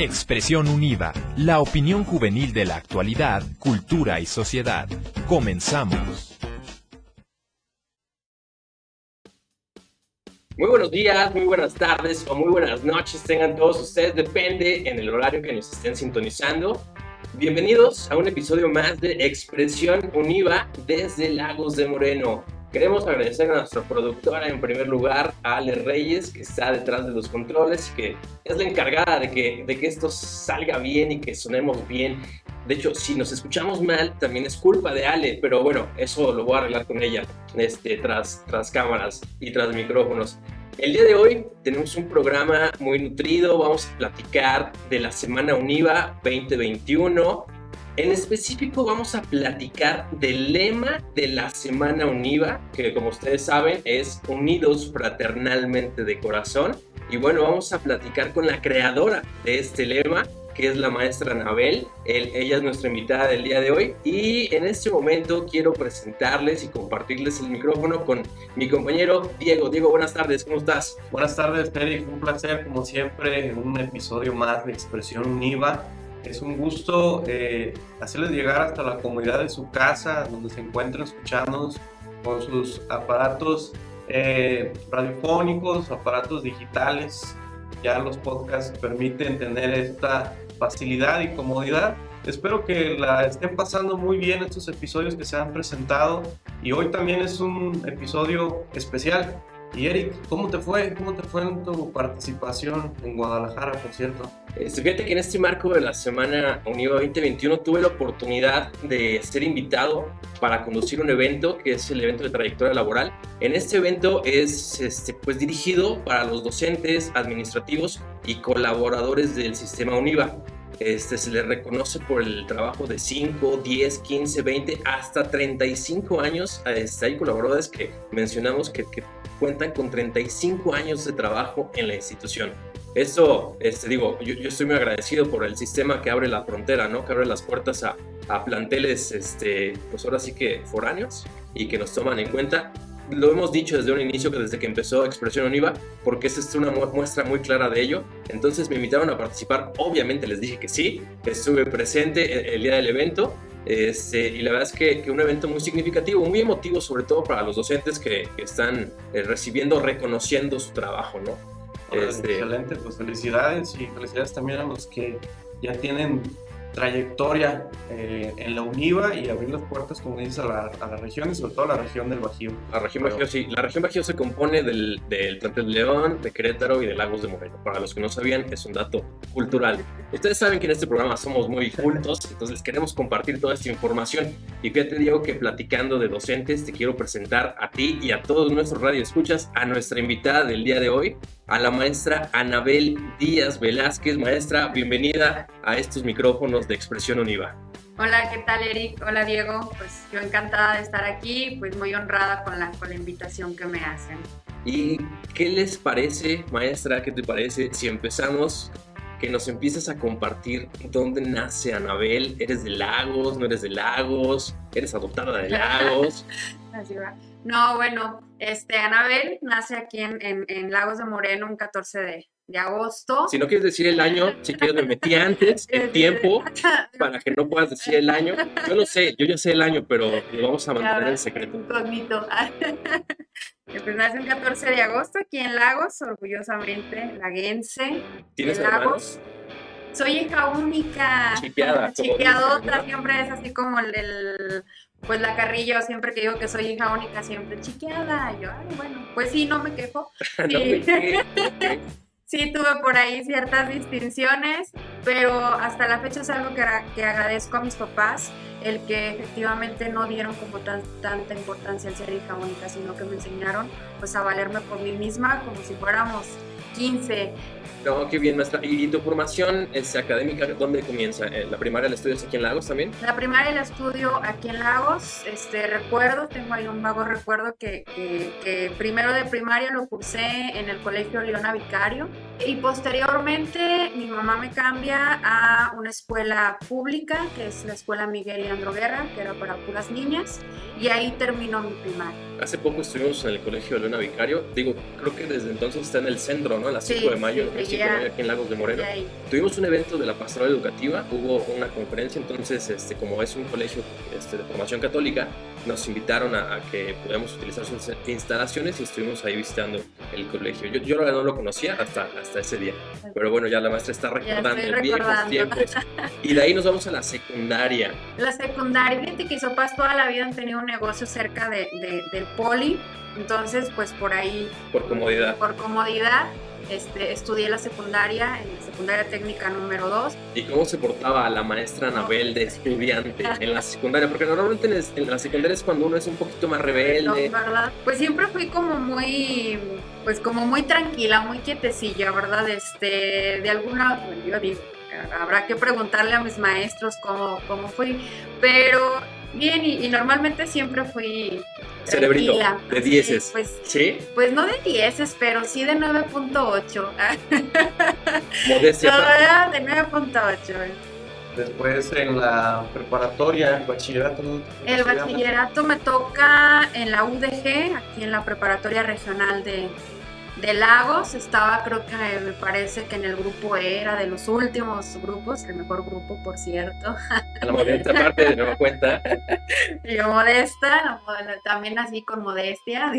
Expresión Univa, la opinión juvenil de la actualidad, cultura y sociedad. Comenzamos. Muy buenos días, muy buenas tardes o muy buenas noches tengan todos ustedes, depende en el horario que nos estén sintonizando. Bienvenidos a un episodio más de Expresión Univa desde Lagos de Moreno. Queremos agradecer a nuestra productora, en primer lugar, a Ale Reyes, que está detrás de los controles y que es la encargada de que, de que esto salga bien y que sonemos bien. De hecho, si nos escuchamos mal, también es culpa de Ale, pero bueno, eso lo voy a arreglar con ella este, tras, tras cámaras y tras micrófonos. El día de hoy tenemos un programa muy nutrido, vamos a platicar de la Semana Univa 2021 en específico vamos a platicar del lema de la Semana Univa, que como ustedes saben es Unidos Fraternalmente de Corazón. Y bueno, vamos a platicar con la creadora de este lema, que es la maestra Anabel. ella es nuestra invitada del día de hoy. Y en este momento quiero presentarles y compartirles el micrófono con mi compañero Diego. Diego, buenas tardes, ¿cómo estás? Buenas tardes, Eric. Un placer, como siempre, en un episodio más de Expresión Univa. Es un gusto eh, hacerles llegar hasta la comunidad de su casa, donde se encuentran escuchándonos con sus aparatos eh, radiofónicos, aparatos digitales. Ya los podcasts permiten tener esta facilidad y comodidad. Espero que la estén pasando muy bien estos episodios que se han presentado y hoy también es un episodio especial y Eric, ¿cómo te fue? ¿Cómo te fue en tu participación en Guadalajara, por cierto? Este, fíjate que en este marco de la Semana Univa 2021 tuve la oportunidad de ser invitado para conducir un evento que es el evento de trayectoria laboral. En este evento es este, pues, dirigido para los docentes, administrativos y colaboradores del sistema Univa. Este, se le reconoce por el trabajo de 5, 10, 15, 20, hasta 35 años. Este, hay colaboradores que mencionamos que, cuentan con 35 años de trabajo en la institución. Esto, este, digo, yo, estoy muy agradecido por el sistema que abre la frontera, ¿no? Que abre las puertas a, a planteles, este, pues ahora sí que foráneos y que nos toman en cuenta. Lo hemos dicho desde un inicio, que desde que empezó Expresión Univa, porque esa es una muestra muy clara de ello. Entonces me invitaron a participar, obviamente les dije que sí, estuve presente el día del evento este, y la verdad es que, que, un evento muy significativo, muy emotivo, sobre todo para los docentes que, están eh, recibiendo, reconociendo su trabajo, ¿no? Este, excelente, pues felicidades y felicidades también a los que ya tienen trayectoria eh, en la UNIVA y abrir las puertas, como dices, a la, a la región y sobre todo a la región del Bajío. La región Bajío, sí. La región Bajío se compone del, del de León, de Querétaro y de Lagos de Moreno. Para los que no sabían, es un dato cultural. Ustedes saben que en este programa somos muy cultos, entonces queremos compartir toda esta información. Y fíjate, Diego, que platicando de docentes, te quiero presentar a ti y a todos nuestros radioescuchas a nuestra invitada del día de hoy, a la maestra Anabel Díaz Velázquez. Maestra, bienvenida a estos micrófonos de Expresión Univa. Hola, ¿qué tal Eric? Hola Diego, pues yo encantada de estar aquí, pues muy honrada con la, con la invitación que me hacen. ¿Y qué les parece, maestra, qué te parece si empezamos que nos empieces a compartir dónde nace Anabel. ¿Eres de Lagos? ¿No eres de Lagos? ¿Eres adoptada de Lagos? Así va. No, bueno, este, Anabel nace aquí en, en, Lagos de Moreno un 14 de, de, agosto. Si no quieres decir el año, si quieres me metí antes, el tiempo, para que no puedas decir el año. Yo lo sé, yo ya sé el año, pero lo vamos a mantener en secreto. Incógnito. pues nace el 14 de agosto aquí en Lagos, orgullosamente laguense. ¿Tienes Lagos? Soy hija única. Chipeada. Chipeadota, siempre es así como el pues la carrillo siempre que digo que soy hija única, siempre chiqueada. yo, ay, bueno, pues sí, no me quejo. Sí. Tuve por ahí ciertas distinciones, pero hasta la fecha es algo que, que agradezco a mis papás, el que efectivamente no dieron como tanta importancia al ser hija única, sino que me enseñaron pues a valerme por mí misma como si fuéramos 15, no, qué bien, maestra. ¿Y tu formación es académica dónde comienza? Eh, ¿La primaria la estudias aquí en Lagos también? La primaria la estudio aquí en Lagos. Este, recuerdo, tengo ahí un vago recuerdo que, que, primero de primaria lo cursé en el Colegio Leona Vicario y posteriormente mi mamá me cambia a una escuela pública, que es la Escuela Miguel Leandro Guerra, que era para puras niñas, y ahí terminó mi primaria. Hace poco estuvimos en el Colegio Leona Vicario. Digo, creo que desde entonces está en el centro, ¿no? A las 5 de mayo. Sí, 5 de mayo aquí en Lagos de Moreno. Tuvimos un evento de la pastoral educativa, hubo una conferencia, entonces este, como es un colegio este, de formación católica, nos invitaron a, que podamos utilizar sus instalaciones y estuvimos ahí visitando el colegio. Yo, yo no lo conocía hasta, hasta ese día, pero bueno, ya la maestra está recordando viejos tiempos. Y de ahí nos vamos a la secundaria. La secundaria, fíjate que Sopas toda la vida han tenido un negocio cerca de, del poli, entonces pues por ahí... Por comodidad. Por comodidad este, estudié la secundaria, en la secundaria técnica número 2. ¿Y cómo se portaba la maestra Anabel de estudiante en la secundaria? Porque normalmente en, la secundaria es cuando uno es un poquito más rebelde. ¿verdad? Pues siempre fui como muy, pues como muy tranquila, muy quietecilla, ¿verdad? Este, de alguna, yo digo, habrá que preguntarle a mis maestros cómo, cómo fui, pero bien y normalmente siempre fui Cerebrito, de dieces. Pues, ¿Sí? Pues no de dieces, pero sí de 9.8. Modestia. No, de 9.8. Después en la preparatoria, el bachillerato. El bachillerato me toca en la UDG, aquí en la preparatoria regional de, de Lagos. Estaba, creo que me parece que en el grupo E era de los últimos grupos, el mejor grupo, por cierto. La modesta parte de nueva cuenta. Yo modesta, también así con modestia.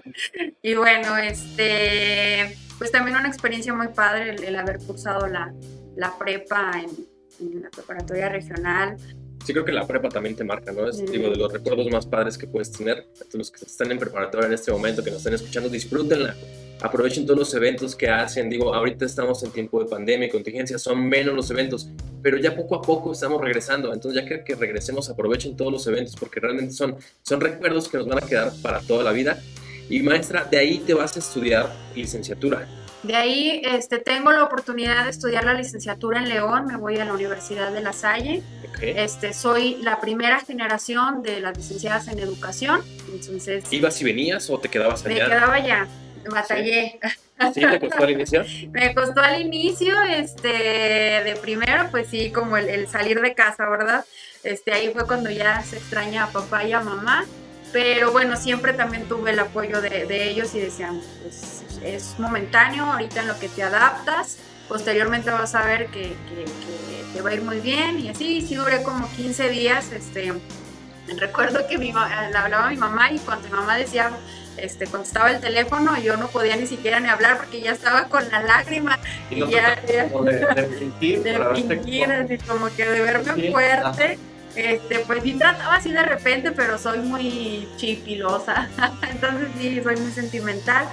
y bueno, este, pues también una experiencia muy padre el, haber cursado la, la prepa en, la preparatoria regional. Sí, creo que la prepa también te marca, ¿no? Es digo, de los recuerdos más padres que puedes tener. Los que están en preparatoria en este momento, que nos están escuchando, disfrútenla aprovechen todos los eventos que hacen. Digo, ahorita estamos en tiempo de pandemia y contingencia, son menos los eventos, pero ya poco a poco estamos regresando. Entonces, ya que, que regresemos, aprovechen todos los eventos porque realmente son, son recuerdos que nos van a quedar para toda la vida. Y maestra, de ahí te vas a estudiar licenciatura. De ahí este, tengo la oportunidad de estudiar la licenciatura en León, me voy a la Universidad de La Salle. Este, soy la primera generación de las licenciadas en educación. Entonces, ¿Ibas y venías o te quedabas allá? Me quedaba allá batallé. ¿Sí? ¿Te costó al inicio? Me costó al inicio, este, de primero, pues sí, como el, salir de casa, ¿verdad? Este, ahí fue cuando ya se extraña a papá y a mamá, pero bueno, siempre también tuve el apoyo de, ellos y decían, pues es momentáneo, ahorita en lo que te adaptas, posteriormente vas a ver que, te va a ir muy bien y así, sí duré como 15 días, este, recuerdo que mi, le hablaba a mi mamá y cuando mi mamá decía este, contestaba el teléfono y yo no podía ni siquiera ni hablar porque ya estaba con la lágrima y, ya, como de, de, fingir, de así como que de verme fuerte. Este, pues sí trataba así de repente, pero soy muy chipilosa, entonces sí, soy muy sentimental.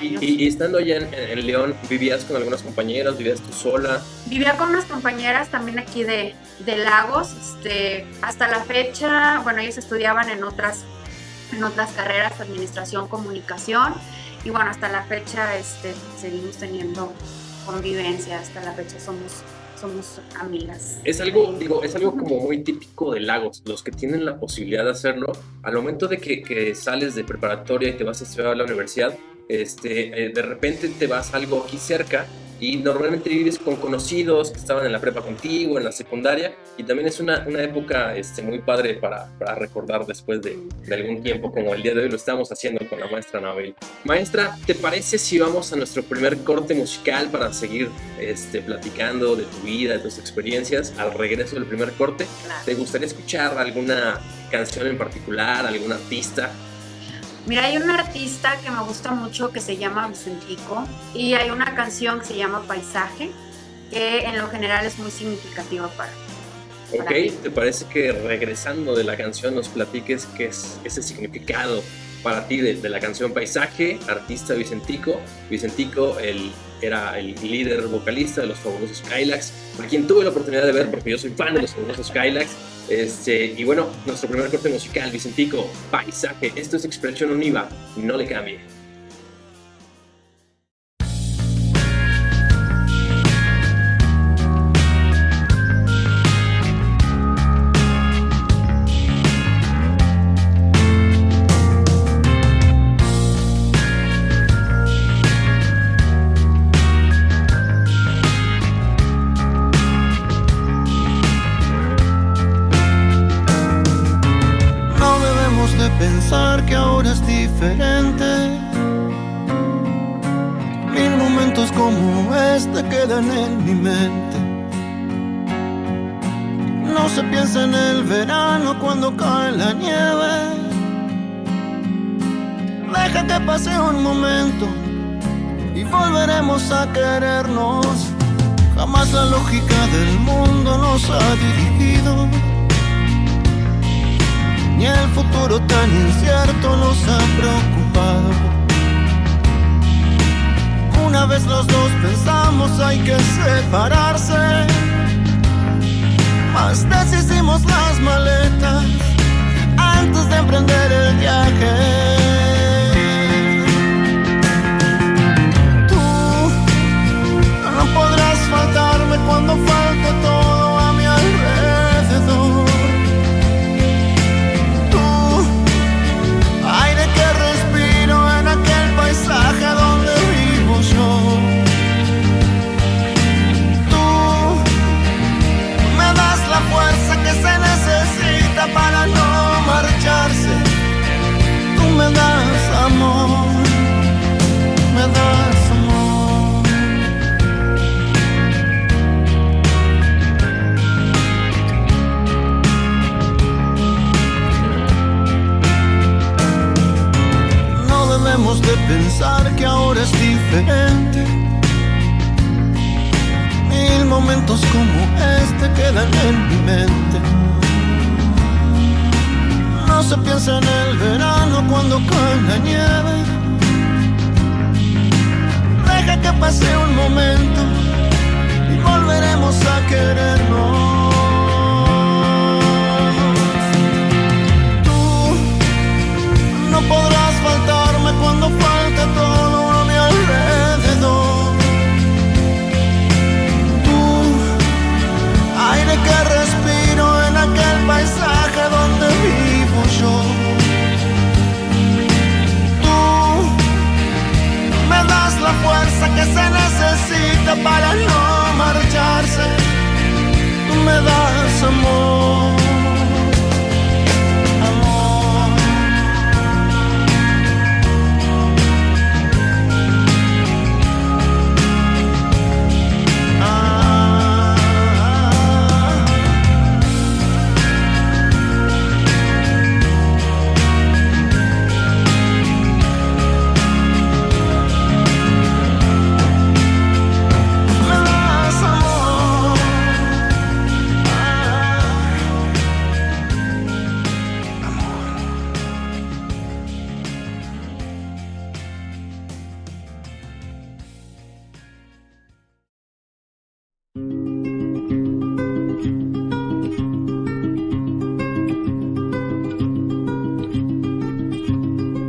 Y, estando allá en, León, ¿vivías con algunas compañeras? ¿Vivías tú sola? Vivía con unas compañeras también aquí de, de Lagos. Este, hasta la fecha, bueno, ellos estudiaban en otras en otras carreras, administración, comunicación. Y bueno, hasta la fecha este, seguimos teniendo convivencia, hasta la fecha somos, somos amigas. Es algo, digo, es algo como muy típico de Lagos, los que tienen la posibilidad de hacerlo, al momento de que, que sales de preparatoria y te vas a estudiar a la universidad, este, eh, de repente te vas a algo aquí cerca y normalmente vives con conocidos que estaban en la prepa contigo, en la secundaria, y también es una, una época este, muy padre para, para recordar después de, de, algún tiempo, como el día de hoy lo estamos haciendo con la maestra Anabel. Maestra, ¿te parece si vamos a nuestro primer corte musical para seguir este, platicando de tu vida, de tus experiencias al regreso del primer corte? ¿Te gustaría escuchar alguna canción en particular, algún artista? Mira, hay un artista que me gusta mucho que se llama Vicentico y hay una canción que se llama Paisaje que en lo general es muy significativa para Ok, ¿te parece que regresando de la canción nos platiques qué es ese significado para ti de, la canción Paisaje, artista Vicentico? Vicentico el, era el líder vocalista de los fabulosos Skylax, a quien tuve la oportunidad de ver porque yo soy fan de los fabulosos Skylax este, y bueno, nuestro primer corte musical, Vicentico, Paisaje. Esto es Expresión Univa, no le cambie. A querernos. Jamás la lógica del mundo nos ha dirigido. Ni el futuro tan incierto nos ha preocupado. Una vez los dos pensamos hay que separarse más deshicimos las maletas antes de emprender el viaje. Cuando falte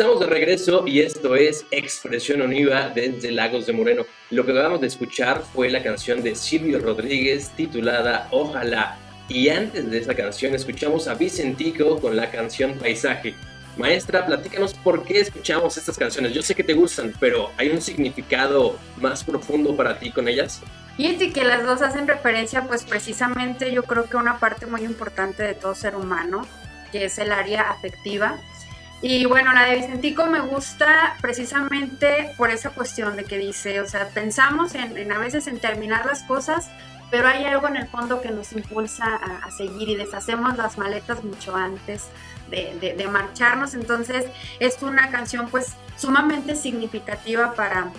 Estamos de regreso y esto es Expresión Univa desde Lagos de Moreno. Lo que acabamos de escuchar fue la canción de Silvio Rodríguez titulada Ojalá. Y antes de esa canción escuchamos a Vicentico con la canción Paisaje. Maestra, platícanos por qué escuchamos estas canciones. Yo sé que te gustan, pero ¿hay un significado más profundo para ti con ellas? Y que las dos hacen referencia, pues precisamente yo creo que una parte muy importante de todo ser humano, que es el área afectiva y bueno, la de Vicentico me gusta precisamente por esa cuestión de que dice, o sea, pensamos en, a veces en terminar las cosas, pero hay algo en el fondo que nos impulsa a, seguir y deshacemos las maletas mucho antes de, marcharnos. Entonces es una canción pues sumamente significativa para,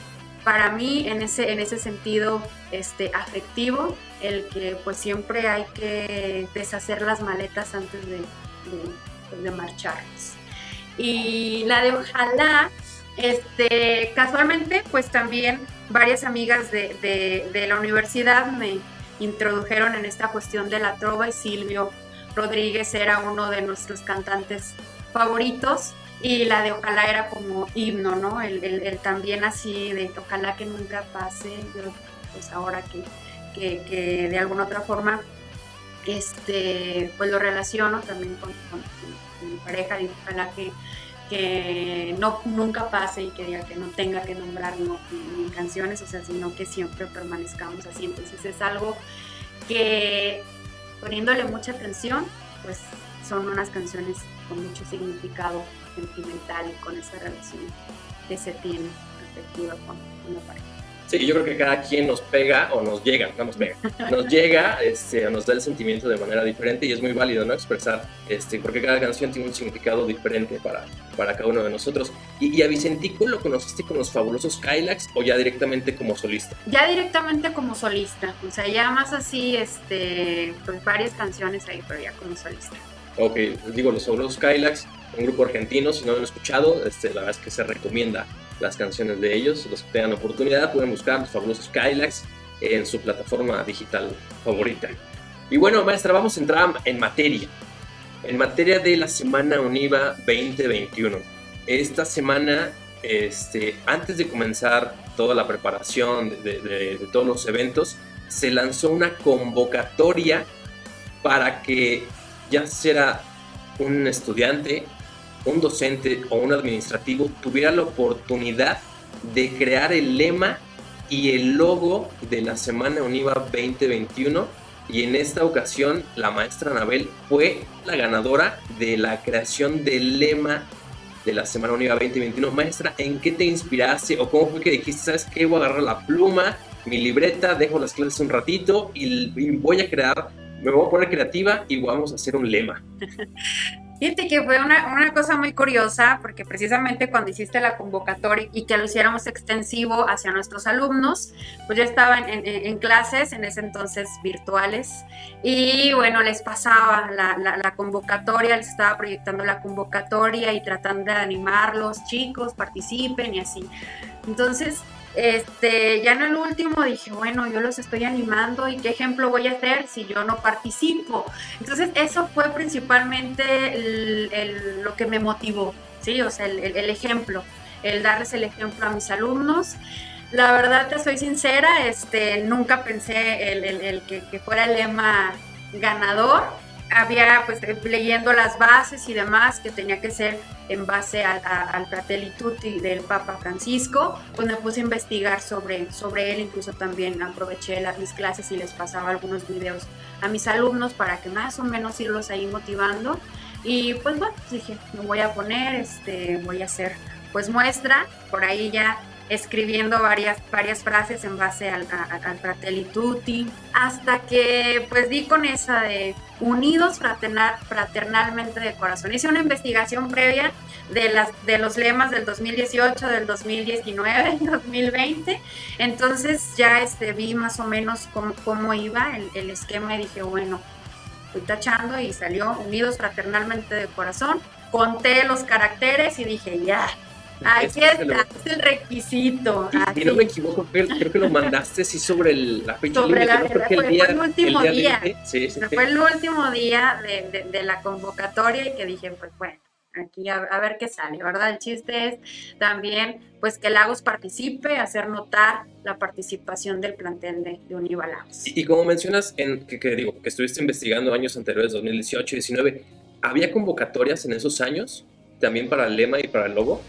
para mí en ese, en ese sentido este, afectivo, el que pues siempre hay que deshacer las maletas antes de, de marcharnos. Y la de Ojalá, este, casualmente, pues también varias amigas de, de, la universidad me introdujeron en esta cuestión de la trova y Silvio Rodríguez era uno de nuestros cantantes favoritos y la de ojalá era como himno, ¿no? El, también así de ojalá que nunca pase, yo pues ahora que, que, que, de alguna otra forma este, pues lo relaciono también con mi pareja, y ojalá que, que no, nunca pase y que que no tenga que nombrarlo en, canciones, o sea, sino que siempre permanezcamos así. Entonces es algo que poniéndole mucha atención, pues son unas canciones con mucho significado sentimental y con esa relación que se tiene afectiva con una pareja. Sí, yo creo que cada quien nos pega o nos llega, no nos pega, nos llega, este, nos da el sentimiento de manera diferente y es muy válido, ¿no? Expresar, este, porque cada canción tiene un significado diferente para, para cada uno de nosotros. Y, a Vicentico lo conociste con los fabulosos Kylax o ya directamente como solista? Ya directamente como solista, o sea, ya más así, este, pues varias canciones ahí, pero ya como solista. Ok, digo, los fabulosos Kylax, un grupo argentino, si no lo han escuchado, este, la verdad es que se recomienda las canciones de ellos. Los que tengan oportunidad pueden buscar los fabulosos Kylax en su plataforma digital favorita. Y bueno, maestra, vamos a entrar en materia. En materia de la Semana Univa 2021. Esta semana, este, antes de comenzar toda la preparación de, de todos los eventos, se lanzó una convocatoria para que ya sea un estudiante, un docente o un administrativo tuviera la oportunidad de crear el lema y el logo de la Semana Univa 2021 y en esta ocasión la maestra Anabel fue la ganadora de la creación del lema de la Semana Univa 2021. Maestra, ¿en qué te inspiraste o cómo fue que dijiste, sabes qué, voy a agarrar la pluma, mi libreta, dejo las clases un ratito y voy a crear me voy a poner creativa y vamos a hacer un lema. Fíjate que fue una, una, cosa muy curiosa, porque precisamente cuando hiciste la convocatoria y que lo hiciéramos extensivo hacia nuestros alumnos, pues yo estaba en, en, clases, en ese entonces virtuales, y bueno, les pasaba la, la, la, convocatoria, les estaba proyectando la convocatoria y tratando de animarlos, chicos, participen y así. Entonces, este, ya en el último dije, bueno, yo los estoy animando y qué ejemplo voy a hacer si yo no participo. Entonces, eso fue principalmente lo que me motivó, ¿sí? O sea, el, ejemplo, el darles el ejemplo a mis alumnos. La verdad, te soy sincera, este, nunca pensé el, que, que fuera el lema ganador había pues leyendo las bases y demás que tenía que ser en base al Fratelli Tutti del Papa Francisco, pues me puse a investigar sobre, sobre él, incluso también aproveché las, mis clases y les pasaba algunos videos a mis alumnos para que más o menos irlos ahí motivando. Y pues bueno, dije, me voy a poner, este, voy a hacer pues muestra, por ahí ya escribiendo varias, varias frases en base al, al, Fratelli Tutti, hasta que pues di con esa de unidos fraternal, fraternalmente de corazón. Hice una investigación previa de, las, de los lemas del 2018, del 2019, del 2020, entonces ya este, vi más o menos cómo, cómo iba el, el esquema y dije, bueno, fui tachando y salió unidos fraternalmente de corazón. Conté los caracteres y dije, ya, Aquí está, es el requisito. Y, no me equivoco, creo, que lo mandaste sí sobre el, la fecha sobre la, fue, el día, fue, el último día. sí, sí, fue el último día de, de, la convocatoria y que dije, pues bueno, aquí a, ver qué sale, ¿verdad? El chiste es también, pues que Lagos participe, hacer notar la participación del plantel de, de Univa Lagos. Y, como mencionas, en, que, que, digo, que estuviste investigando años anteriores, 2018 y 19, ¿había convocatorias en esos años también para el lema y para el logo?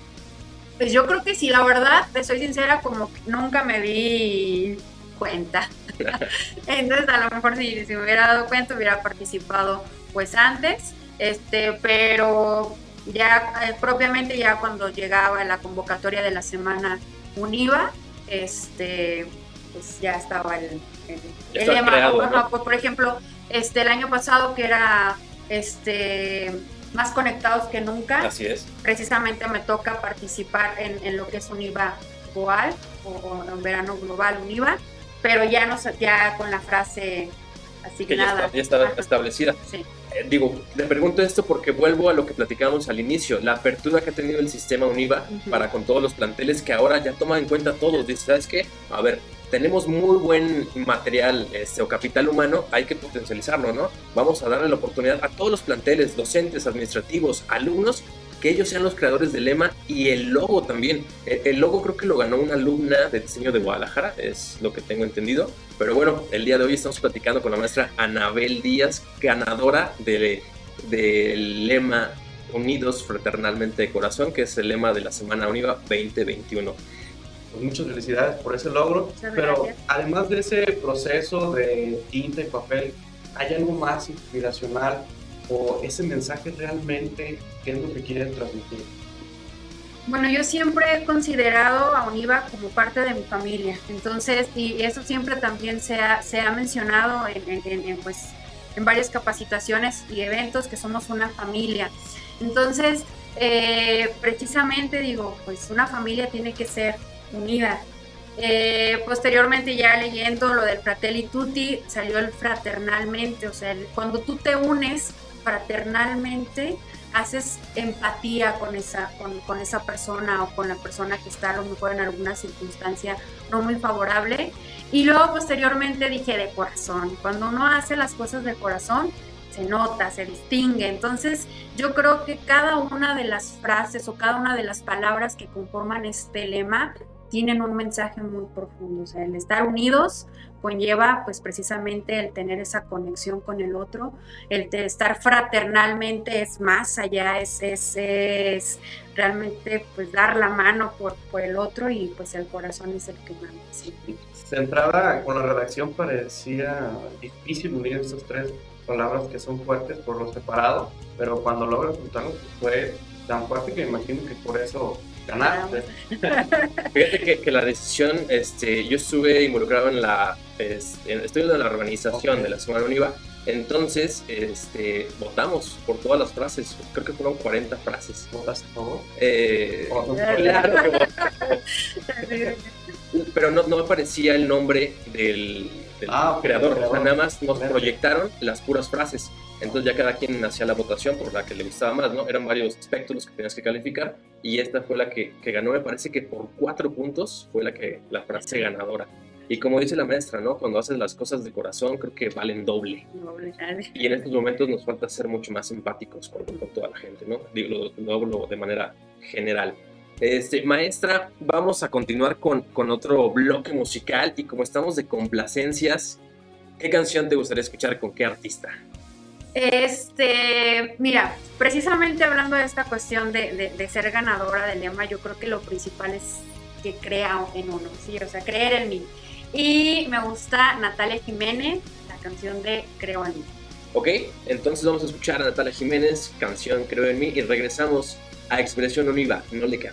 Pues yo creo que sí, la verdad, te soy sincera, como que nunca me di cuenta. Entonces, a lo mejor si, si, me hubiera dado cuenta, hubiera participado pues antes, este, pero ya eh, propiamente ya cuando llegaba la convocatoria de la semana Univa, este, pues ya estaba el, el, lema. por ejemplo, este, el año pasado que era este más conectados que nunca. Así es. Precisamente me toca participar en, en lo que es UNIVA Global o, en verano global UNIVA, pero ya, no, ya con la frase asignada. Que ya está, establecida. Sí. Eh, digo, le pregunto esto porque vuelvo a lo que platicábamos al inicio, la apertura que ha tenido el sistema UNIVA para con todos los planteles que ahora ya toman en cuenta todos. Dice, ¿sabes qué? A ver, tenemos muy buen material este, o capital humano, hay que potencializarlo, ¿no? Vamos a darle la oportunidad a todos los planteles, docentes, administrativos, alumnos, que ellos sean los creadores del lema y el logo también. El, logo creo que lo ganó una alumna de diseño de Guadalajara, es lo que tengo entendido. Pero bueno, el día de hoy estamos platicando con la maestra Anabel Díaz, ganadora del lema Unidos Fraternalmente de Corazón, que es el lema de la Semana Univa 2021 pues muchas felicidades por ese logro. pero además de ese proceso de tinta y papel, ¿hay algo más inspiracional o ese mensaje realmente qué es lo que quieren transmitir? Bueno, yo siempre he considerado a Univa como parte de mi familia, entonces, y eso siempre también se ha, se ha mencionado en, en, pues, en varias capacitaciones y eventos que somos una familia. Entonces, eh, precisamente digo, pues una familia tiene que ser unida. Eh, posteriormente ya leyendo lo del Fratelli Tutti salió el fraternalmente, o sea, cuando tú te unes fraternalmente, haces empatía con esa, con, esa persona o con la persona que está a lo mejor en alguna circunstancia no muy favorable. Y luego posteriormente dije de corazón, cuando uno hace las cosas de corazón, se nota, se distingue. Entonces, yo creo que cada una de las frases o cada una de las palabras que conforman este lema tienen un mensaje muy profundo. O sea, el estar unidos conlleva pues precisamente el tener esa conexión con el otro, el de estar fraternalmente es más allá, es, es, realmente pues dar la mano por, por, el otro y pues el corazón es el que manda. ¿sí? Con la redacción parecía difícil unir estas tres palabras que son fuertes por lo separado, pero cuando logras juntarlos pues, fue tan fuerte que imagino que por eso ganar. Fíjate que, la decisión, este, yo estuve involucrado en la, estoy en la organización de la Semana Univa Entonces, este, votamos por todas las frases. Creo que fueron 40 frases. ¿Votas a favor? Eh, Oh, claro que. Pero no, no aparecía el nombre del, del Ah, creador. O sea, nada más nos proyectaron las puras frases. Entonces ya cada quien hacía la votación por la que le gustaba más, ¿no? Eran varios aspectos los que tenías que calificar y esta fue la que, que ganó, me parece que por cuatro puntos fue la que la frase ganadora. Y como dice la maestra, ¿no? Cuando haces las cosas de corazón creo que valen doble. Y en estos momentos nos falta ser mucho más empáticos con, con toda la gente, ¿no? Digo, lo, lo hablo de manera general. Este, maestra, vamos a continuar con, con otro bloque musical y como estamos de complacencias, ¿qué canción te gustaría escuchar con qué artista? Este, mira, precisamente hablando de esta cuestión de, de- ser ganadora del lema, yo creo que lo principal es que crea en uno, sí, o sea, creer en mí. Y me gusta Natalia Jiménez, la canción de Creo en mí. ¿Ok? Entonces vamos a escuchar a Natalia Jiménez, canción Creo en mí, y regresamos a Expresión Univa, no le queda.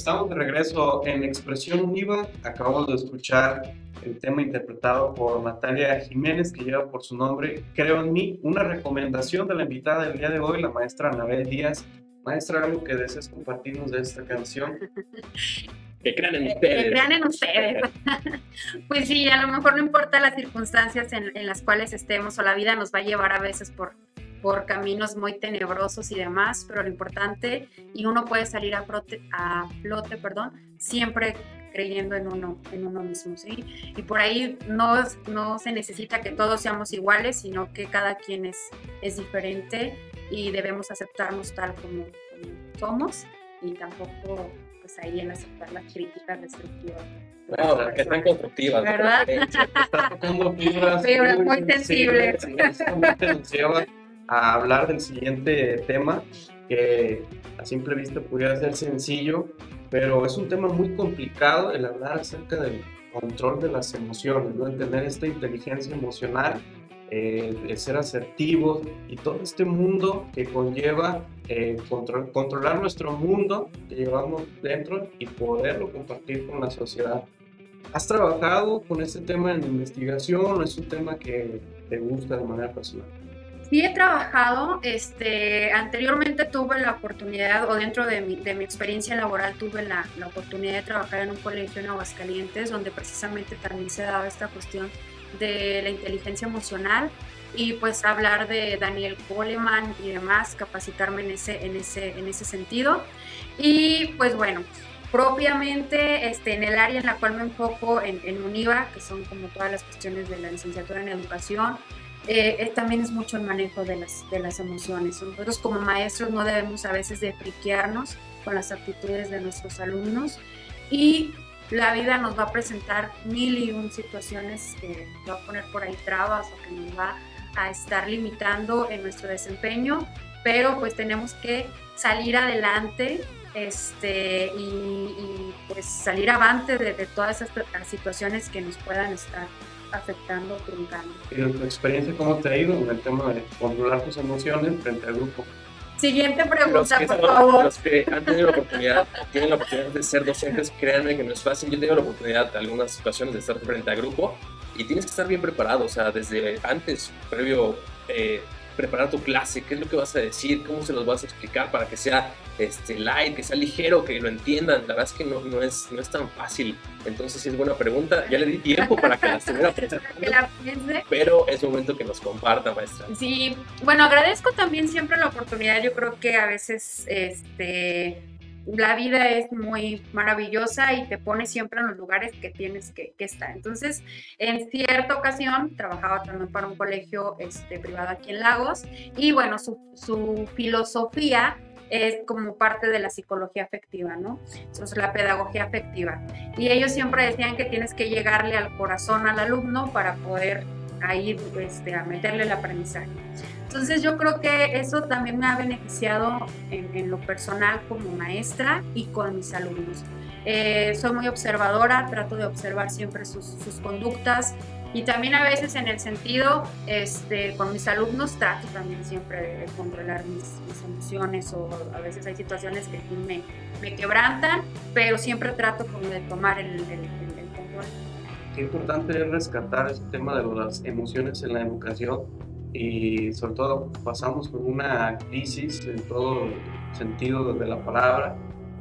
estamos de regreso en Expresión Univa. Acabamos de escuchar el tema interpretado por Natalia Jiménez, que lleva por su nombre Creo en mí. Una recomendación de la invitada del día de hoy, la maestra Anabel Díaz. Maestra, algo que desees compartirnos de esta canción. Que crean en ustedes. Que crean en ustedes. pues sí, a lo mejor no importa las circunstancias en, en, las cuales estemos o la vida nos va a llevar a veces por, por caminos muy tenebrosos y demás, pero lo importante, y uno puede salir a, flote, a flote perdón, siempre creyendo en uno, en uno mismo, ¿sí? Y por ahí no, no se necesita que todos seamos iguales, sino que cada quien es, es diferente y debemos aceptarnos tal como, como somos y tampoco pues ahí en aceptar las críticas destructivas. Wow, que están constructivas. ¿Verdad? Está tocando fibras, Fibras muy sensibles. Lleva a hablar del siguiente tema, que a simple vista pudiera ser sencillo, pero es un tema muy complicado el hablar acerca del control de las emociones, ¿no? el tener esta inteligencia emocional, eh, el ser asertivos y todo este mundo que conlleva eh, control, controlar nuestro mundo que llevamos dentro y poderlo compartir con la sociedad. ¿Has trabajado con este tema en investigación o es un tema que te gusta de manera personal? Sí he trabajado, este, anteriormente tuve la oportunidad, o dentro de mi, de mi experiencia laboral tuve la, la, oportunidad de trabajar en un colegio en Aguascalientes, donde precisamente también se daba esta cuestión de la inteligencia emocional y pues hablar de Daniel Coleman y demás, capacitarme en ese, en ese, en ese sentido. Y pues bueno, propiamente este, en el área en la cual me enfoco en, en UNIVA, que son como todas las cuestiones de la licenciatura en educación, eh, también es mucho el manejo de las, de las emociones. Nosotros como maestros no debemos a veces de friquearnos con las actitudes de nuestros alumnos y la vida nos va a presentar mil y un situaciones que va a poner por ahí trabas o que nos va a estar limitando en nuestro desempeño, pero pues tenemos que salir adelante este, y, y pues salir avante de, de todas estas situaciones que nos puedan estar afectando, truncando. ¿Y en tu experiencia cómo te ha ido en el tema de controlar tus emociones frente al grupo? Siguiente pregunta, por son- favor. Los que han tenido la oportunidad, tienen la oportunidad de ser docentes, créanme que no es fácil. Yo he tenido la oportunidad, en algunas situaciones, de estar frente a grupo y tienes que estar bien preparado, o sea, desde antes, previo, eh, preparar tu clase, qué es lo que vas a decir, cómo se los vas a explicar para que sea este, light, que sea ligero, que lo entiendan. La verdad es que no, no, es, no es tan fácil. Entonces, sí es buena pregunta. Ya le di tiempo para que la estuviera pero es momento que nos comparta, maestra. Sí, bueno, agradezco también siempre la oportunidad. Yo creo que a veces este, la vida es muy maravillosa y te pone siempre en los lugares que tienes que, estar. Entonces, en cierta ocasión trabajaba también para un colegio este, privado aquí en Lagos y bueno, su, su filosofía es como parte de la psicología afectiva, ¿no? Entonces, la pedagogía afectiva. Y ellos siempre decían que tienes que llegarle al corazón al alumno para poder ahí este, a meterle el aprendizaje. Entonces yo creo que eso también me ha beneficiado en, en lo personal como maestra y con mis alumnos. Eh, soy muy observadora, trato de observar siempre sus, sus, conductas y también a veces en el sentido, este, con mis alumnos trato también siempre de controlar mis, mis emociones o a veces hay situaciones que me, me quebrantan, pero siempre trato como de tomar el, el, el, el control. Qué importante es rescatar ese tema de las emociones en la educación y sobre todo pasamos por una crisis en todo sentido de la palabra.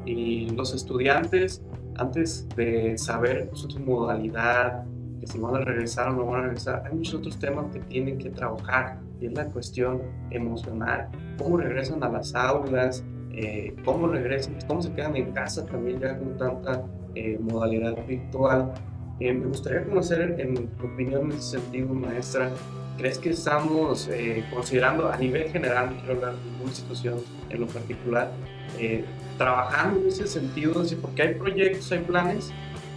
Y los estudiantes antes de saber su modalidad, que si van a regresar o no van a regresar, hay muchos otros temas que tienen que trabajar y es la cuestión emocional, cómo regresan a las aulas, eh, cómo regresan, cómo se quedan en casa también ya con tanta eh, modalidad virtual. Eh, me gustaría conocer, en tu opinión en ese sentido, maestra, ¿crees que estamos eh, considerando a nivel general, no quiero hablar de ninguna institución en lo particular, eh, trabajando en ese sentido? Así, porque hay proyectos, hay planes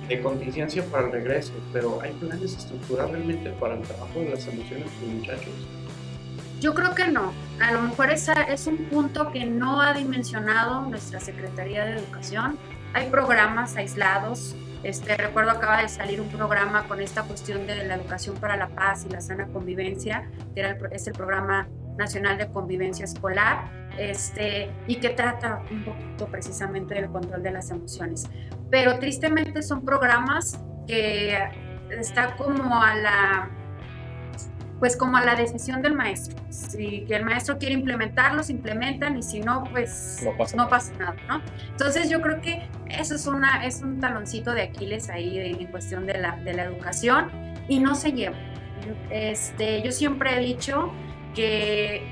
de contingencia para el regreso, pero hay planes estructurados realmente para el trabajo de las emociones de los muchachos. Yo creo que no. A lo mejor esa es un punto que no ha dimensionado nuestra Secretaría de Educación. Hay programas aislados. Este, recuerdo acaba de salir un programa con esta cuestión de la educación para la paz y la sana convivencia, que era es el programa Nacional de Convivencia Escolar, este, y que trata un poquito precisamente del control de las emociones. Pero tristemente son programas que está como a la pues como a la decisión del maestro. Si que el maestro quiere implementarlos, implementan y si no, pues no pasa, nada, ¿no? Entonces yo creo que eso es, una, es un taloncito de Aquiles ahí en cuestión de la, de la educación y no se lleva. Este, yo siempre he dicho que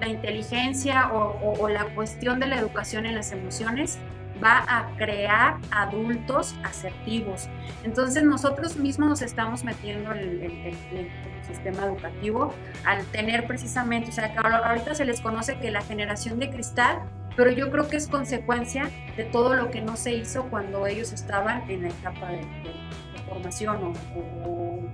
la inteligencia o, la cuestión de la educación en las emociones va a crear adultos asertivos. Entonces nosotros mismos nos estamos metiendo en el, sistema educativo al tener precisamente, o sea, ahorita se les conoce que la generación de cristal, pero yo creo que es consecuencia de todo lo que no se hizo cuando ellos estaban en la etapa de, formación o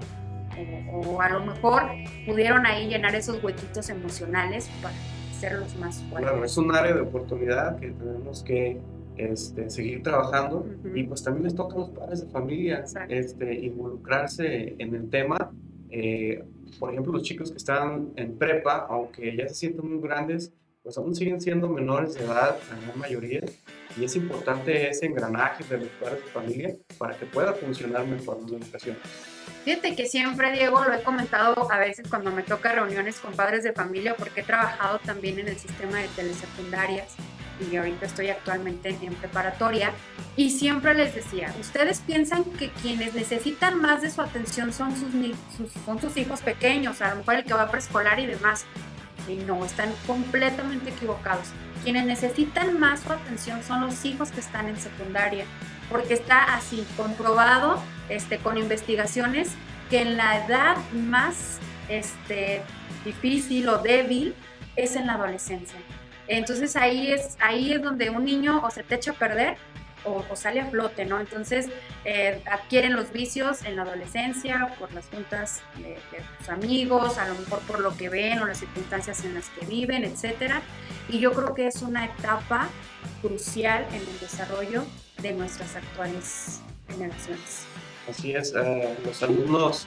o, a lo mejor pudieron ahí llenar esos huequitos emocionales para hacerlos más fuertes. Claro, es un área de oportunidad que tenemos que este, seguir trabajando y pues también les toca a los padres de familia este, involucrarse en el tema. Eh, por ejemplo, los chicos que están en prepa, aunque ya se sienten muy grandes, pues aún siguen siendo menores de edad, la gran mayoría, y es importante ese engranaje de los padres de familia para que pueda funcionar mejor la educación. Fíjate que siempre, Diego, lo he comentado a veces cuando me toca reuniones con padres de familia, porque he trabajado también en el sistema de telesecundarias y ahorita estoy actualmente en preparatoria, y siempre les decía, ustedes piensan que quienes necesitan más de su atención son sus, hijos pequeños, a lo mejor el que va a preescolar y demás. Y no, están completamente equivocados. Quienes necesitan más su atención son los hijos que están en secundaria, porque está así comprobado este, con investigaciones que en la edad más este, difícil o débil es en la adolescencia. Entonces ahí es, ahí es donde un niño o se te echa a perder o, sale a flote, ¿no? Entonces eh, adquieren los vicios en la adolescencia por las juntas de, sus amigos, a lo mejor por lo que ven o las circunstancias en las que viven, etcétera. Y yo creo que es una etapa crucial en el desarrollo de nuestras actuales generaciones. Así es, eh, los alumnos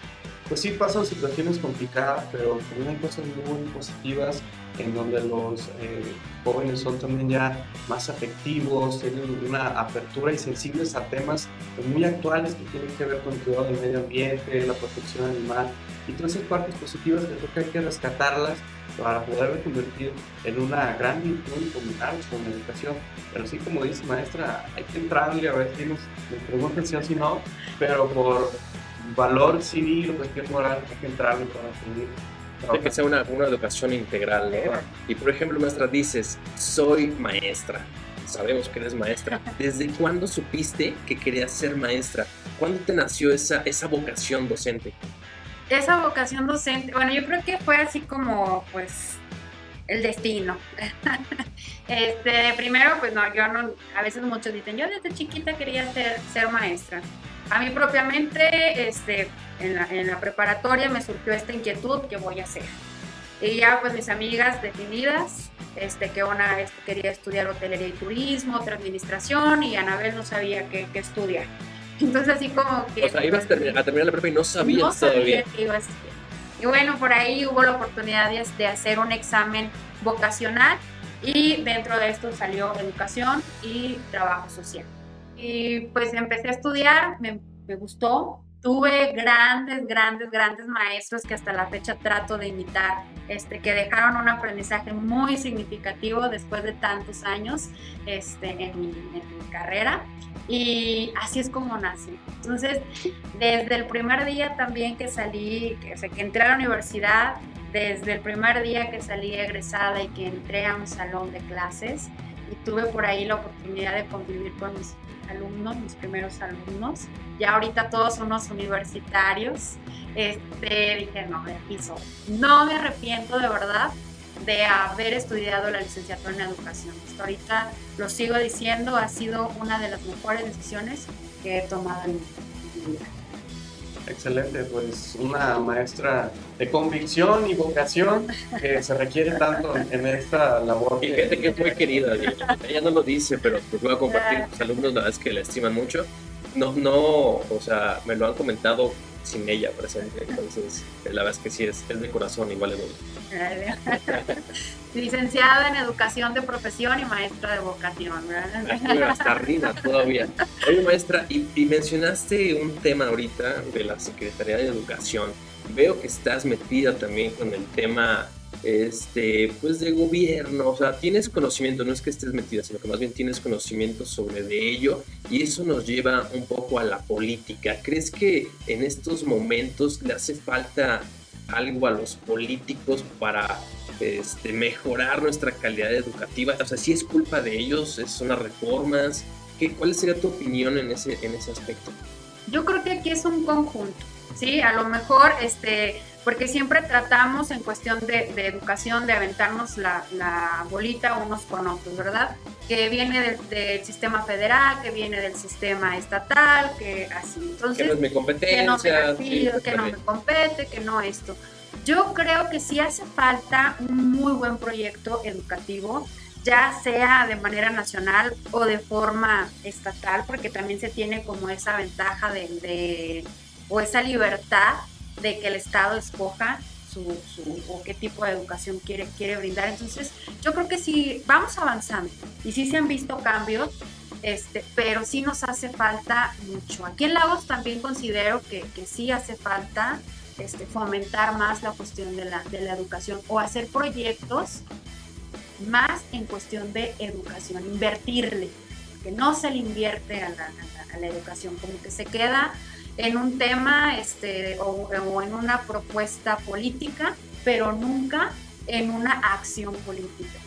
pues sí pasan situaciones complicadas, pero también hay cosas muy positivas en donde los eh, jóvenes son también ya más afectivos, tienen una apertura y sensibles a temas muy actuales que tienen que ver con el cuidado del medio ambiente, la protección animal y todas esas partes positivas que creo que hay que rescatarlas para poder convertir en una gran virtud y combinarlos con la educación. Pero sí, como dice maestra, hay que entrarle a ver si nos, preguntan si o si no, pero por valor civil o cuestión moral hay que entrarle para seguir tiene que ser una, una educación integral, ¿no? Y por ejemplo, maestra, dices, soy maestra. Sabemos que eres maestra. ¿Desde cuándo supiste que querías ser maestra? ¿Cuándo te nació esa, esa vocación docente? Esa vocación docente, bueno, yo creo que fue así como, pues, el destino. este, primero, pues no, yo no, a veces muchos dicen, yo desde chiquita quería ser, ser maestra. A mí propiamente, este, en la, en la preparatoria me surgió esta inquietud, ¿qué voy a hacer? Y ya pues mis amigas definidas, este, que una este, quería estudiar hotelería y turismo, otra administración, y Anabel no sabía qué, qué estudiar. Entonces así como que... O sea, ibas a terminar, a terminar la prepa y no sabías no sabía Que iba a y bueno, por ahí hubo la oportunidad de hacer un examen vocacional y dentro de esto salió educación y trabajo social. Y pues empecé a estudiar, me, me gustó, tuve grandes, grandes, grandes maestros que hasta la fecha trato de imitar, este, que dejaron un aprendizaje muy significativo después de tantos años este, en, mi, carrera. Y así es como nací. Entonces, desde el primer día también que salí, que, que entré a la universidad, desde el primer día que salí egresada y que entré a un salón de clases, y tuve por ahí la oportunidad de convivir con mis alumnos, mis primeros alumnos. Ya ahorita todos somos universitarios. Este, dije, no, de aquí No me arrepiento de verdad de haber estudiado la licenciatura en educación. Hasta ahorita lo sigo diciendo, ha sido una de las mejores decisiones que he tomado en mi vida. Excelente, pues una maestra de convicción y vocación que se requiere tanto en esta labor. Y gente que es muy querida, ella no lo dice, pero pues voy a compartir, los alumnos la verdad es que la estiman mucho. No, no, o sea, me lo han comentado sin ella presente. Entonces, la verdad es que sí, es, es de corazón, igual de Licenciada en Educación de Profesión y maestra de vocación, ¿verdad? Hasta arriba todavía. Oye, maestra, y, y mencionaste un tema ahorita de la Secretaría de Educación. Veo que estás metida también con el tema este, pues de gobierno, o sea, tienes conocimiento, no es que estés metida, sino que más bien tienes conocimiento sobre de ello y eso nos lleva un poco a la política. ¿Crees que en estos momentos le hace falta algo a los políticos para este, mejorar nuestra calidad educativa? O sea, si es culpa de ellos, son las reformas. ¿Qué, ¿Cuál sería tu opinión en ese, en ese aspecto? Yo creo que aquí es un conjunto, ¿sí? A lo mejor, este, porque siempre tratamos en cuestión de, educación de aventarnos la, bolita unos con otros, ¿verdad? Que viene del, sistema federal, que viene del sistema estatal, que así. Entonces, que no es mi competencia. Que no, que no me compete, que no esto. Yo creo que sí hace falta un muy buen proyecto educativo, ya sea de manera nacional o de forma estatal, porque también se tiene como esa ventaja de, de o esa libertad de que el Estado escoja su, o qué tipo de educación quiere, quiere brindar. Entonces, yo creo que sí, vamos avanzando y sí se han visto cambios, este, pero sí nos hace falta mucho. Aquí en Lagos también considero que, que sí hace falta este, fomentar más la cuestión de la, de la educación o hacer proyectos más en cuestión de educación, invertirle, que no se le invierte a la, a la educación, como que se queda en un tema este, o, en una propuesta política, pero nunca en una acción política.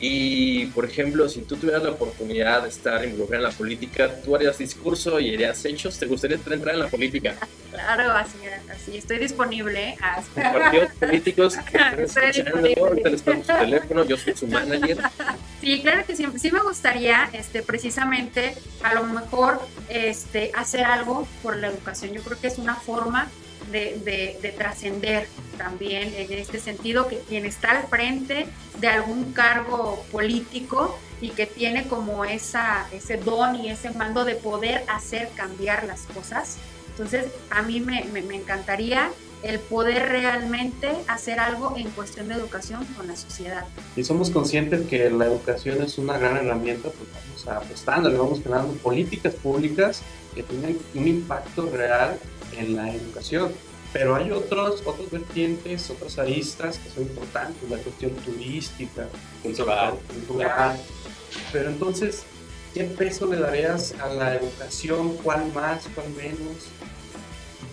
Y, por ejemplo, si tú tuvieras la oportunidad de estar involucrada en la política, ¿tú harías discurso y harías hechos? ¿Te gustaría entrar en la política? Claro, así, así estoy disponible. A... Partidos políticos que están escuchando, ahorita les su teléfono, yo soy su manager. Sí, claro que sí, sí me gustaría, este, precisamente, a lo mejor, este, hacer algo por la educación. Yo creo que es una forma de, trascender también en este sentido, que quien está al frente de algún cargo político y que tiene como esa, ese don y ese mando de poder hacer cambiar las cosas. Entonces, a mí me, me, encantaría el poder realmente hacer algo en cuestión de educación con la sociedad. Y somos conscientes que la educación es una gran herramienta, pues vamos apostando, vamos creando políticas públicas que tienen un impacto real en la educación. Pero hay otros, otros vertientes, otras aristas que son importantes, la cuestión turística, cultural, cultural. Pero entonces, ¿qué peso le darías a la educación? ¿Cuál más, cuál menos?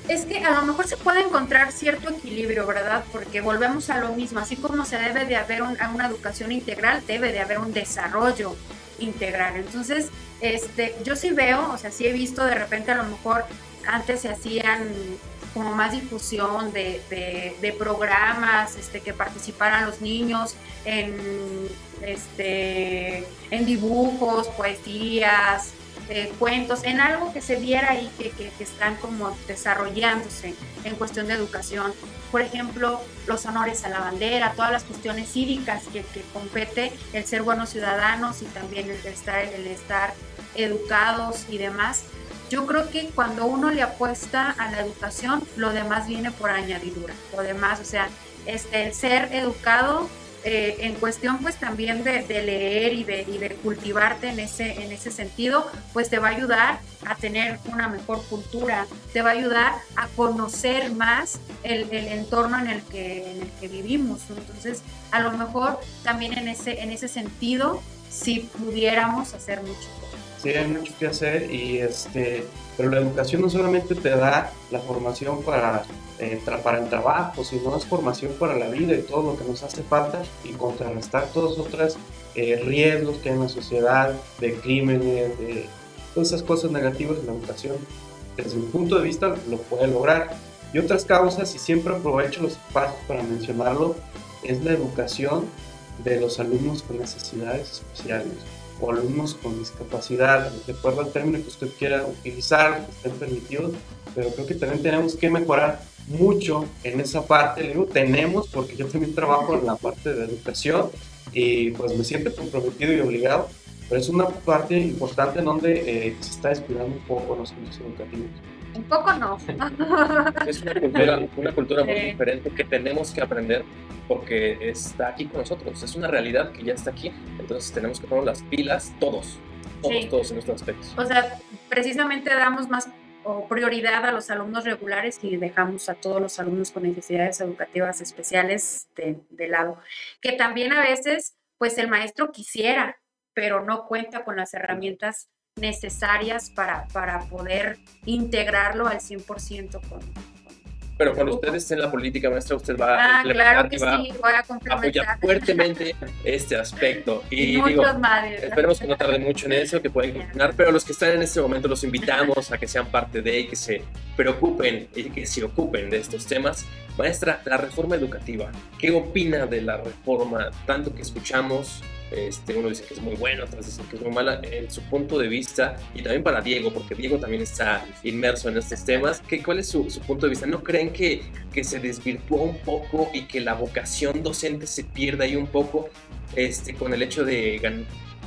Es que a lo mejor se puede encontrar cierto equilibrio, ¿verdad? Porque volvemos a lo mismo, así como se debe de haber una educación integral, debe de haber un desarrollo integral. Entonces, este, yo sí veo, o sea, sí he visto de repente a lo mejor antes se hacían como más difusión de, programas este, que participaran los niños en, este, dibujos, poesías, eh, cuentos, en algo que se viera ahí que, están como desarrollándose en cuestión de educación. Por ejemplo, los honores a la bandera, todas las cuestiones cívicas que, compete el ser buenos ciudadanos y también el estar educados y demás yo creo que cuando uno le apuesta a la educación, lo demás viene por añadidura. Lo demás, o sea, este, el ser educado eh, en cuestión pues también de, leer y de, y de, cultivarte en ese, en ese sentido, pues te va a ayudar a tener una mejor cultura, te va a ayudar a conocer más el, el entorno en el, que, en el que vivimos. Entonces, a lo mejor también en ese, en ese sentido, si pudiéramos hacer mucho sí hay mucho que hacer y este, pero la educación no solamente te da la formación para, eh, para el trabajo, sino es formación para la vida y todo lo que nos hace falta y contrarrestar todos otros eh, riesgos que hay en la sociedad, de crímenes, de todas esas cosas negativas, la educación desde mi punto de vista lo puede lograr. Y otras causas, y siempre aprovecho los espacios para mencionarlo, es la educación de los alumnos con necesidades especiales o alumnos con discapacidad, de acuerdo al término que usted quiera utilizar, que estén permitidos, pero creo que también tenemos que mejorar mucho en esa parte. Le digo tenemos porque yo también trabajo en la parte de educación y pues me siento comprometido y obligado, pero es una parte importante en donde eh, se está descuidando un poco los centros educativos. Un poco no. Es una cultura, una cultura muy diferente que tenemos que aprender porque está aquí con nosotros. Es una realidad que ya está aquí. Entonces tenemos que poner las pilas todos, todos, Sí. todos en estos aspectos. O sea, precisamente damos más prioridad a los alumnos regulares y dejamos a todos los alumnos con necesidades educativas especiales de, de lado. Que también a veces, pues el maestro quisiera, pero no cuenta con las herramientas necesarias para, para poder integrarlo al 100% con... con- Pero cuando usted esté en la política, maestra, usted va a Ah, claro implementar que va sí, voy a a apoyar fuertemente este aspecto. Y Y digo. ¿verdad? Esperemos que no tarde mucho en eso, que puedan continuar, pero los que están en este momento los invitamos a que sean parte de y que se preocupen y que se ocupen de estos temas. Maestra, la reforma educativa, ¿qué opina de la reforma? Tanto que escuchamos, este, uno dice que es muy bueno, otros dicen que es muy mala, en su punto de vista, y también para Diego, porque Diego también está inmerso en estos temas, ¿qué, ¿cuál es su, su punto de vista? ¿No creen que, que se desvirtuó un poco y que la vocación docente se pierda ahí un poco este, con el hecho de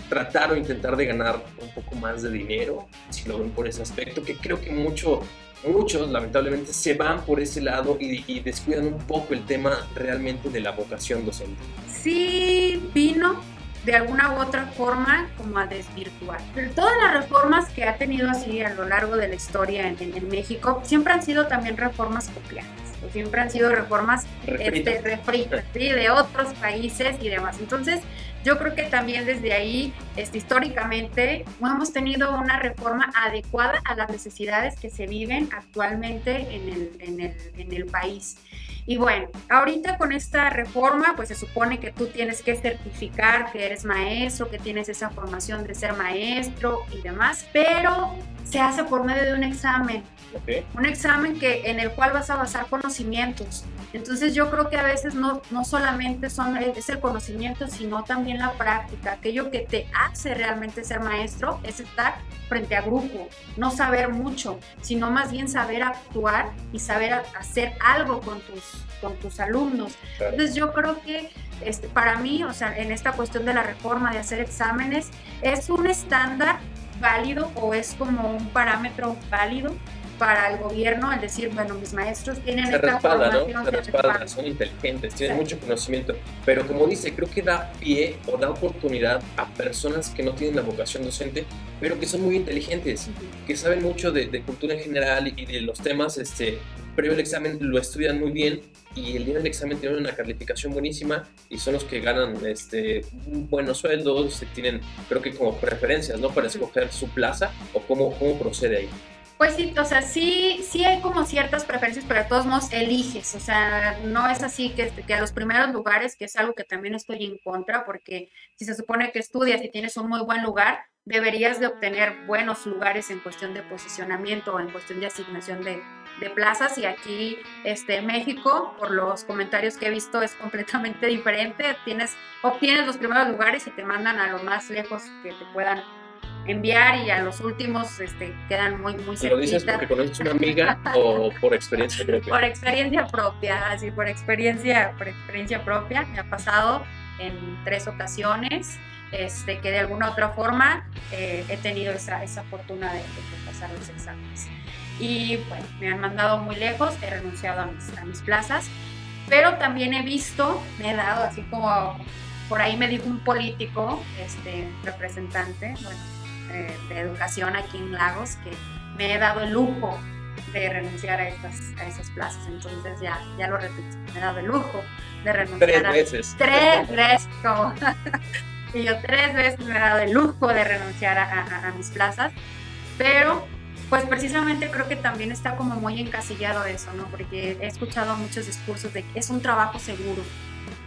tratar o intentar de ganar un poco más de dinero, si lo ven por ese aspecto, que creo que mucho, muchos lamentablemente se van por ese lado y, y descuidan un poco el tema realmente de la vocación docente. sí vino de alguna u otra forma como a desvirtuar. Pero todas las reformas que ha tenido así a lo largo de la historia en, en- en México siempre han sido también reformas copiadas, o siempre han sido reformas Refrito. este, refritas, ¿sí? de otros países y demás. Entonces, yo creo que también desde ahí, este, históricamente, hemos tenido una reforma adecuada a las necesidades que se viven actualmente en el, en el, en el país. Y bueno, ahorita con esta reforma, pues se supone que tú tienes que certificar que eres maestro, que tienes esa formación de ser maestro y demás, pero se hace por medio de un examen ¿ok? un examen que, en el cual vas a basar conocimientos. Entonces yo creo que a veces no, no solamente son, es el conocimiento, sino también la práctica. Aquello que te hace realmente ser maestro es estar frente a grupo, no saber mucho, sino más bien saber actuar y saber hacer algo con tus, con tus alumnos. Entonces yo creo que este, para mí, o sea, en esta cuestión de la reforma de hacer exámenes, es un estándar válido o es como un parámetro válido para el gobierno, el decir, bueno, mis maestros tienen Se esta respalda, ¿no? formación, Se se respalda, respalda. son inteligentes, tienen Sí. mucho conocimiento, pero como dice, creo que da pie o da oportunidad a personas que no tienen la vocación docente, pero que son muy inteligentes, que saben mucho de, de cultura en general y de los temas, este, previo al examen lo estudian muy bien y el día del examen tienen una calificación buenísima y son los que ganan este, buenos sueldos, tienen creo que como preferencias, ¿no? Para escoger su plaza o cómo, cómo procede ahí. Pues sí, o sea, sí, sí hay como ciertas preferencias, pero de todos modos eliges, o sea, no es así que, que a los primeros lugares, que es algo que también estoy en contra, porque si se supone que estudias y tienes un muy buen lugar, deberías de obtener buenos lugares en cuestión de posicionamiento o en cuestión de asignación de, de plazas. Y aquí este México por los comentarios que he visto es completamente diferente. Tienes obtienes los primeros lugares y te mandan a lo más lejos que te puedan enviar y a los últimos este, quedan muy muy ¿Lo dices porque conoces una amiga o por experiencia propia? por experiencia propia así por experiencia por experiencia propia me ha pasado en tres ocasiones este, que de alguna otra forma eh, he tenido esa, esa fortuna de, de pasar los exámenes. Y bueno, me han mandado muy lejos, he renunciado a mis, a mis plazas, pero también he visto, me he dado así como, por ahí me dijo un político, este, representante bueno, eh, de educación aquí en Lagos, que me he dado el lujo de renunciar a estas, a esas plazas. Entonces ya, ya lo repito, me he dado el lujo de renunciar Tres a veces. tres veces, como y yo tres veces me he dado el lujo de renunciar a, a- a mis plazas, pero pues precisamente creo que también está como muy encasillado eso, ¿no? Porque he escuchado muchos discursos de que es un trabajo seguro.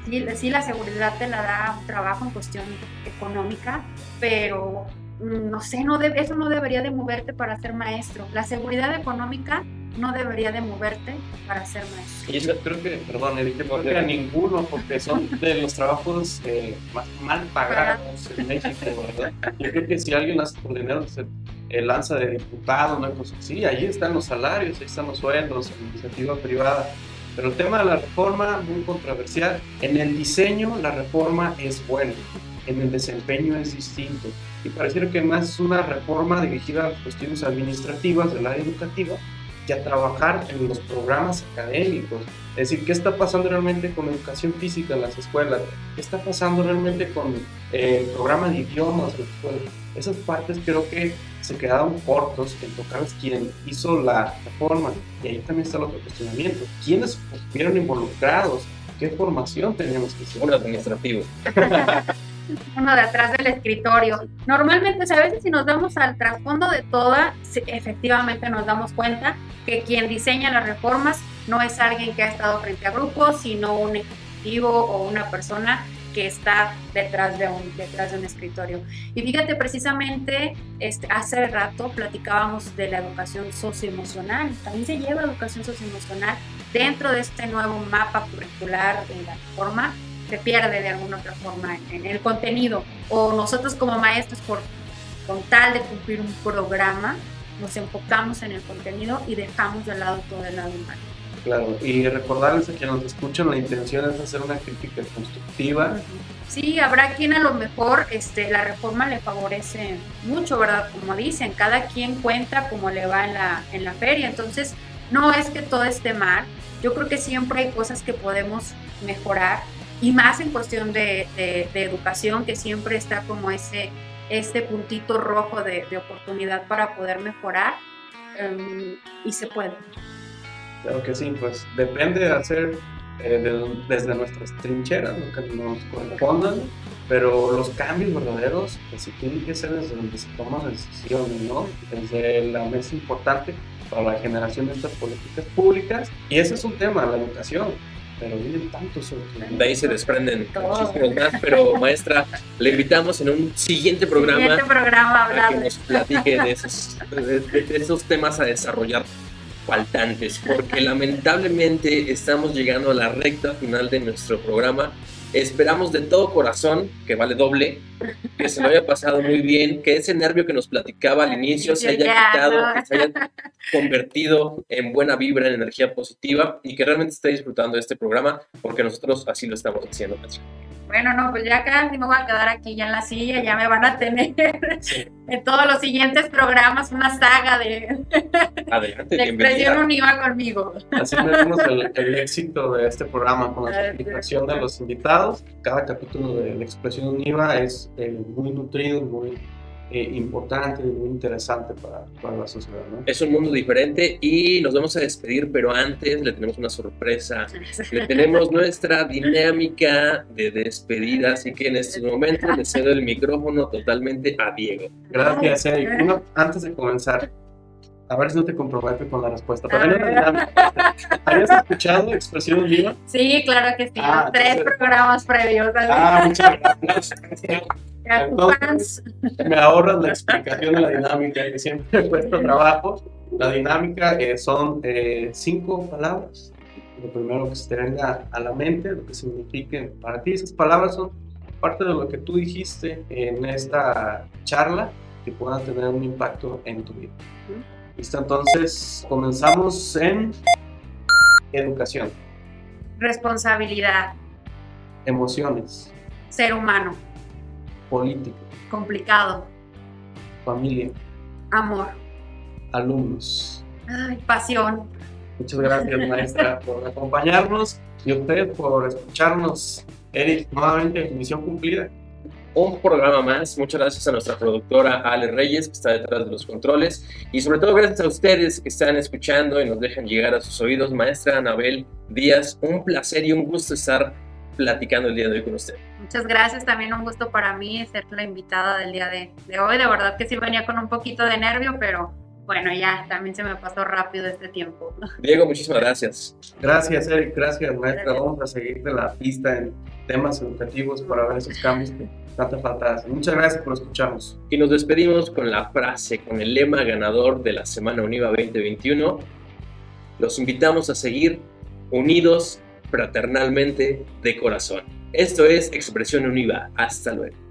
Sí, sí, la seguridad te la da un trabajo en cuestión económica, pero mm, no sé, no debe- eso no debería de moverte para ser maestro. La seguridad económica no debería de moverte para ser maestro. Y yo creo que, perdón, Eric, creo que a ninguno, porque son de los trabajos eh, más mal pagados en México, ¿verdad? Yo creo que si alguien hace por dinero se eh, lanza de diputado, una cosa así, ahí están los salarios, ahí están los sueldos, en iniciativa privada. Pero el tema de la reforma, muy controversial. En el diseño, la reforma es buena, en el desempeño es distinto. Y pareciera que más es una reforma dirigida a las cuestiones administrativas del área educativa y a trabajar en los programas académicos. Es decir, ¿qué está pasando realmente con educación física en las escuelas? ¿Qué está pasando realmente con eh, el programa de idiomas en las escuelas? Esas partes creo que se quedaron cortos en tocarles quién hizo la reforma. Y ahí también está el otro cuestionamiento. ¿Quiénes estuvieron involucrados? ¿Qué formación teníamos que hacer? Un administrativo. uno de atrás del escritorio. Normalmente, a veces si nos damos al trasfondo de toda, efectivamente nos damos cuenta que quien diseña las reformas no es alguien que ha estado frente a grupos, sino un ejecutivo o una persona que está detrás de un, detrás de un escritorio. Y fíjate, precisamente este, hace rato platicábamos de la educación socioemocional. También se lleva educación socioemocional dentro de este nuevo mapa curricular de la reforma se pierde de alguna otra forma en, el contenido. O nosotros como maestros, por, con tal de cumplir un programa, nos enfocamos en el contenido y dejamos de lado todo el lado humano. Claro, y recordarles a quienes nos escuchan, la intención es hacer una crítica constructiva. Sí, habrá quien a lo mejor este, la reforma le favorece mucho, ¿verdad? Como dicen, cada quien cuenta como le va en la, en la feria, entonces no es que todo esté mal, yo creo que siempre hay cosas que podemos mejorar y más en cuestión de, educación, que siempre está como ese, este puntito rojo de, oportunidad para poder mejorar em, y se puede. Claro que sí, pues depende de hacer eh, desde nuestras trincheras lo que nos correspondan, pero los cambios verdaderos pues, tienen que ser desde donde se toman decisiones, ¿no? Desde la mesa importante para la generación de estas políticas públicas, y ese es un tema, la educación pero vienen tantos De ahí se desprenden muchísimos más, pero maestra, le invitamos en un siguiente programa, siguiente programa a que nos platique de esos, de esos temas a desarrollar faltantes, porque lamentablemente estamos llegando a la recta final de nuestro programa. Esperamos de todo corazón, que vale doble, que se lo haya pasado muy bien, que ese nervio que nos platicaba al inicio se haya quitado, que se haya convertido en buena vibra, en energía positiva y que realmente esté disfrutando de este programa, porque nosotros así lo estamos haciendo bueno, no, pues ya casi me voy a quedar aquí ya en la silla, ya me van a tener en todos los siguientes programas una saga de, Adelante, de expresión univa conmigo. Así vemos el, el, éxito de este programa con la participación de los invitados. Cada capítulo de la expresión univa es eh, muy nutrido, muy eh, importante y muy interesante para, para la sociedad. ¿no? Es un mundo diferente y nos vamos a despedir, pero antes le tenemos una sorpresa. Le tenemos nuestra dinámica de despedida, así que en este momento le cedo el micrófono totalmente a Diego. Gracias, Eric. antes de comenzar, a ver si no te comprometes con la respuesta. ¿Habías escuchado Expresión Viva? Sí, claro que sí. Ah, tres programas previos. Ah, muchas gracias. Entonces, me ahorras la explicación de la dinámica que siempre he puesto trabajo. La dinámica eh, son eh, cinco palabras. Lo primero que se te venga a la mente, lo que signifiquen para ti. Esas palabras son parte de lo que tú dijiste en esta charla que puedan tener un impacto en tu vida. Listo, entonces comenzamos en educación. Responsabilidad. Emociones. Ser humano política, complicado, familia, amor, alumnos. Ay, pasión. Muchas gracias, maestra, por acompañarnos y a usted por escucharnos. Eric, nuevamente, misión cumplida. Un programa más. Muchas gracias a nuestra productora Ale Reyes, que está detrás de los controles. Y sobre todo, gracias a ustedes que están escuchando y nos dejan llegar a sus oídos. Maestra Anabel Díaz, un placer y un gusto estar platicando el día de hoy con usted. Muchas gracias, también un gusto para mí ser la invitada del día de, hoy. De verdad que sí venía con un poquito de nervio, pero bueno, ya también se me pasó rápido este tiempo. Diego, muchísimas gracias. Gracias, Eric. Gracias, maestra. Vamos a seguir de la pista en temas educativos para ver esos cambios que tanta falta hacen. Muchas gracias por escucharnos. Y nos despedimos con la frase, con el lema ganador de la Semana Univa 2021. Los invitamos a seguir unidos fraternalmente de corazón. Esto es Expresión Univa. Hasta luego.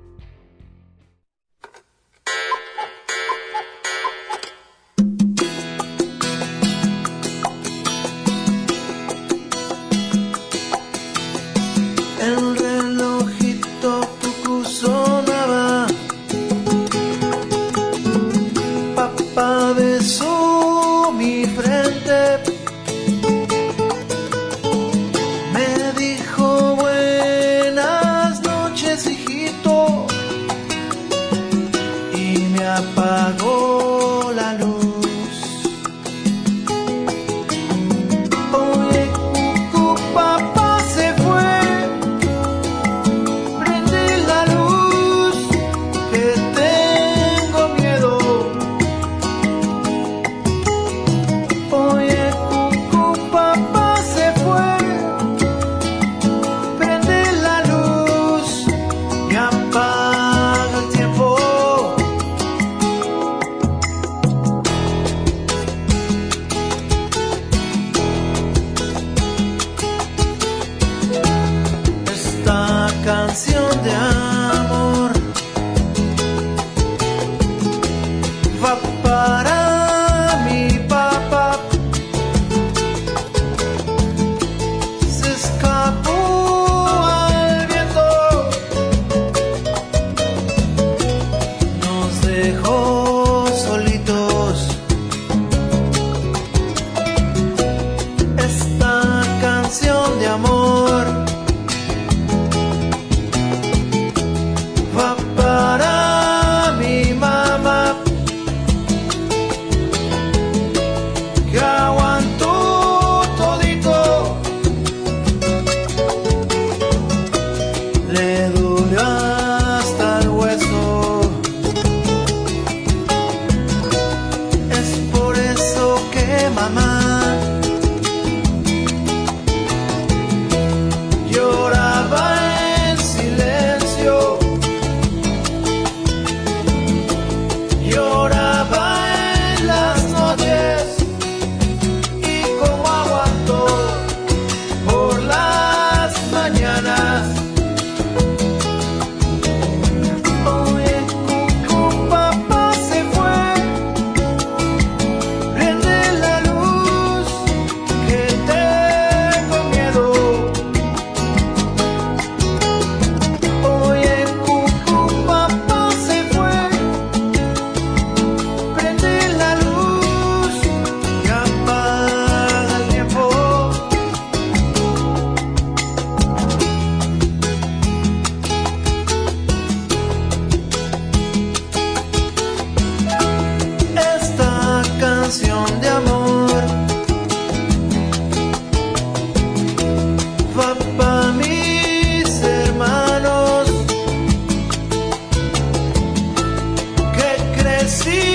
see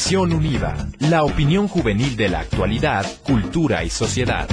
Expresión Unida, la opinión juvenil de la actualidad, cultura y sociedad.